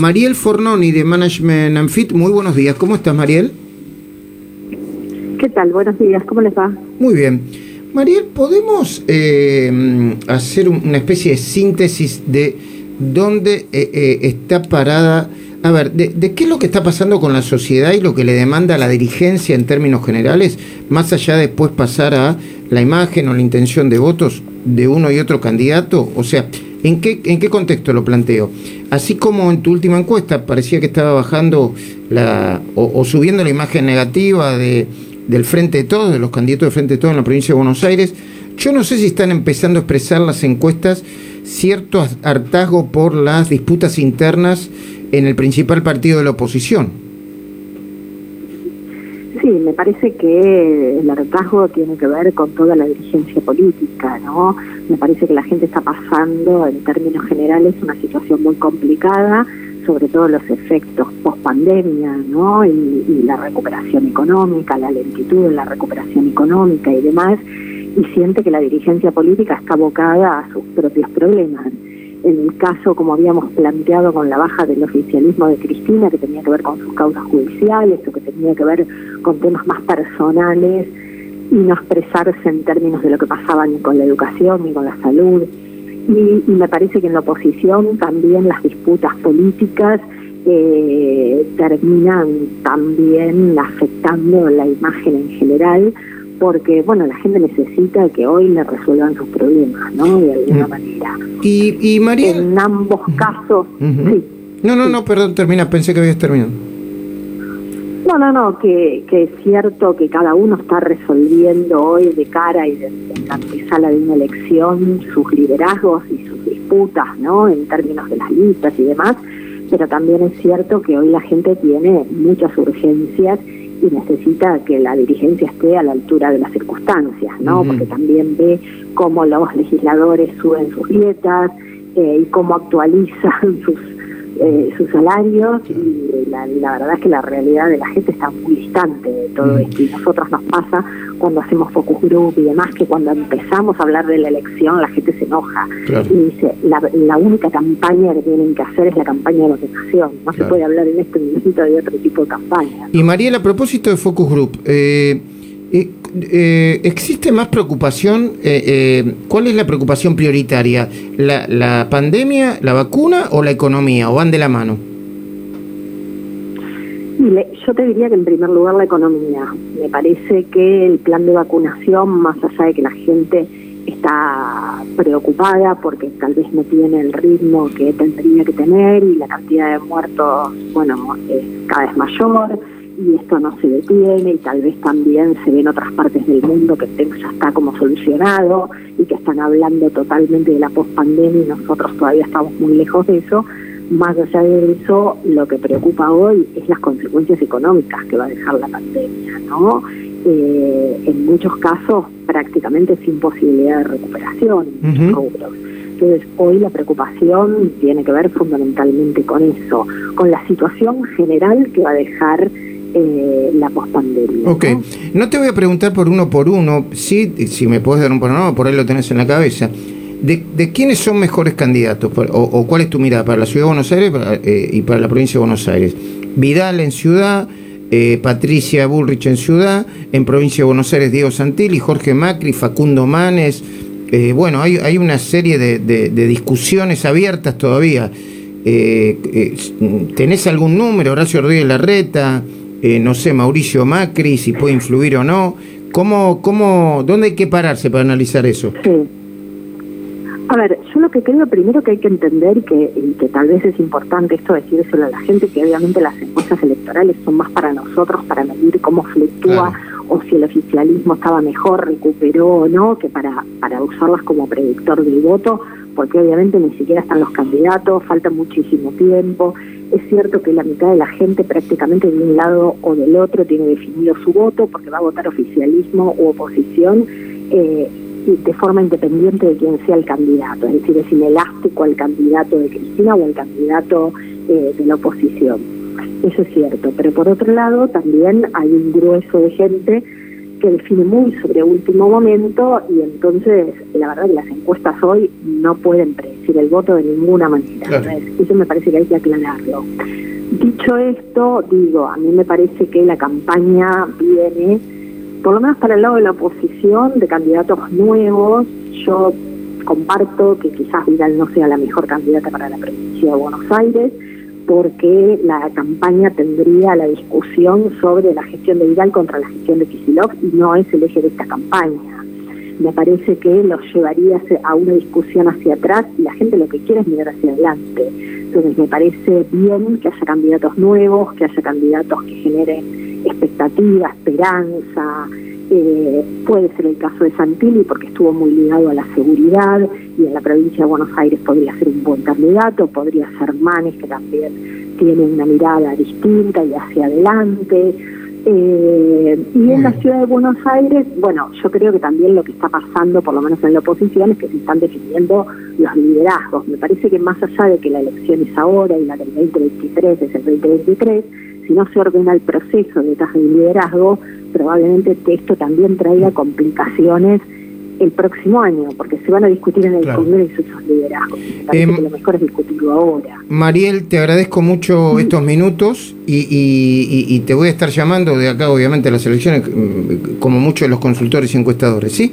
Mariel Fornoni de Management and Fit, muy buenos días. ¿Cómo estás, Mariel? ¿Qué tal? Buenos días, ¿cómo les va? Muy bien. Mariel, ¿podemos eh, hacer una especie de síntesis de dónde eh, eh, está parada? A ver, de, de, qué es lo que está pasando con la sociedad y lo que le demanda la dirigencia en términos generales, más allá de después pasar a la imagen o la intención de votos de uno y otro candidato? O sea, ¿En qué, ¿En qué contexto lo planteo? Así como en tu última encuesta parecía que estaba bajando la, o, subiendo la imagen negativa de, del Frente de Todos, de los candidatos del Frente de Todos en la provincia de Buenos Aires, yo no sé si están empezando a expresar las encuestas cierto hartazgo por las disputas internas en el principal partido de la oposición. Sí, me parece que el hartazgo tiene que ver con toda la dirigencia política, ¿no? Me parece que la gente está pasando, en términos generales, una situación muy complicada, sobre todo los efectos post pandemia, ¿no? Y, la recuperación económica, la lentitud en la recuperación económica y demás, y siente que la dirigencia política está abocada a sus propios problemas el caso, como habíamos planteado, con la baja del oficialismo de Cristina, que tenía que ver con sus causas judiciales o que tenía que ver con temas más personales y no expresarse en términos de lo que pasaba ni con la educación ni con la salud. Y, me parece que en la oposición también las disputas políticas eh, terminan también afectando la imagen en general porque bueno la gente necesita que hoy le resuelvan sus problemas no de alguna mm. manera. Y, y María en ambos casos sí. no no no perdón termina pensé que habías terminado. No no no que, que es cierto que cada uno está resolviendo hoy de cara y de, en la antesala de una elección sus liderazgos y sus disputas no en términos de las listas y demás pero también es cierto que hoy la gente tiene muchas urgencias y necesita que la dirigencia esté a la altura de las circunstancias, ¿no? Porque también ve cómo los legisladores suben sus dietas eh, y cómo actualizan sus eh, sus salarios y la, verdad es que la realidad de la gente está muy distante de todo esto y nosotros nos pasa cuando hacemos focus group y demás que cuando empezamos a hablar de la elección la gente se enoja y dice la, única campaña que tienen que hacer es la campaña de vacunación no se puede hablar en este momento de otro tipo de campaña y Mariela a propósito de focus group eh, eh, eh, ¿Existe más preocupación? Eh, eh, ¿Cuál es la preocupación prioritaria? ¿La, ¿La pandemia, la vacuna o la economía? ¿O van de la mano? Yo te diría que en primer lugar la economía. Me parece que el plan de vacunación, más allá de que la gente está preocupada porque tal vez no tiene el ritmo que tendría que tener y la cantidad de muertos, bueno, es cada vez mayor y esto no se detiene y tal vez también se ve en otras partes del mundo que el tema ya está como solucionado y que están hablando totalmente de la pospandemia y nosotros todavía estamos muy lejos de eso. Más allá de eso, lo que preocupa hoy es las consecuencias económicas que va a dejar la pandemia, ¿no? Eh, en muchos casos prácticamente sin posibilidad de recuperación Entonces, hoy la preocupación tiene que ver fundamentalmente con eso, con la situación general que va a dejar eh, la pospandemia. Ok, ¿no? te voy a preguntar por uno por uno, sí, si me puedes dar un panorama, por ahí lo tenés en la cabeza. ¿De, de quiénes son mejores candidatos? O, cuál es tu mirada para la Ciudad de Buenos Aires eh, y para la provincia de Buenos Aires? Vidal en Ciudad, eh, Patricia Bullrich en Ciudad, en provincia de Buenos Aires Diego Santilli, Jorge Macri, Facundo Manes. Eh, bueno, hay, hay una serie de, de, de discusiones abiertas todavía. ¿Tenés algún número? Horacio Rodríguez Larreta, eh, no sé, Mauricio Macri, si puede influir o no. ¿Cómo, cómo, ¿Dónde hay que pararse para analizar eso? Sí. A ver, yo lo que creo primero que hay que entender que, y que tal vez es importante esto decírselo a la gente, que obviamente las encuestas electorales son más para nosotros, para medir cómo fluctúa o si el oficialismo estaba mejor, recuperó o no, que para, para usarlas como predictor del voto, porque obviamente ni siquiera están los candidatos, falta muchísimo tiempo. Es cierto que la mitad de la gente prácticamente de un lado o del otro tiene definido su voto porque va a votar oficialismo u oposición eh, de forma independiente de quién sea el candidato, es decir, es inelástico al candidato de Cristina o al candidato eh, de la oposición. Eso es cierto, pero por otro lado también hay un grueso de gente que define muy sobre último momento y entonces la verdad que las encuestas hoy no pueden predecir el voto de ninguna manera. Eso me parece que hay que aclararlo. Dicho esto, digo, a mí me parece que la campaña viene, por lo menos para el lado de la oposición, de candidatos nuevos. Yo comparto que quizás Vidal no sea la mejor candidata para la provincia de Buenos Aires, porque la campaña tendría la discusión sobre la gestión de Vidal contra la gestión de Kisilov y no es el eje de esta campaña. Me parece que los llevaría a una discusión hacia atrás y la gente lo que quiere es mirar hacia adelante. Entonces me parece bien que haya candidatos nuevos, que haya candidatos que generen expectativa, esperanza, eh, puede ser el caso de Santilli porque estuvo muy ligado a la seguridad y en la provincia de Buenos Aires podría ser un buen candidato, podría ser Manes que también tiene una mirada distinta y hacia adelante. Eh, y en la ciudad de Buenos Aires, bueno, yo creo que también lo que está pasando, por lo menos en la oposición, es que se están definiendo los liderazgos. Me parece que más allá de que la elección es ahora y la del 2023 es el 2023, si no se ordena el proceso de de liderazgo, probablemente esto también traiga complicaciones el próximo año, porque se van a discutir en el Congreso esos liderazgos. em, que lo mejor es discutirlo ahora. Mariel, te agradezco mucho estos minutos y, y, te voy a estar llamando de acá, obviamente, a las elecciones, mm, como muchos de los consultores y encuestadores, ¿sí?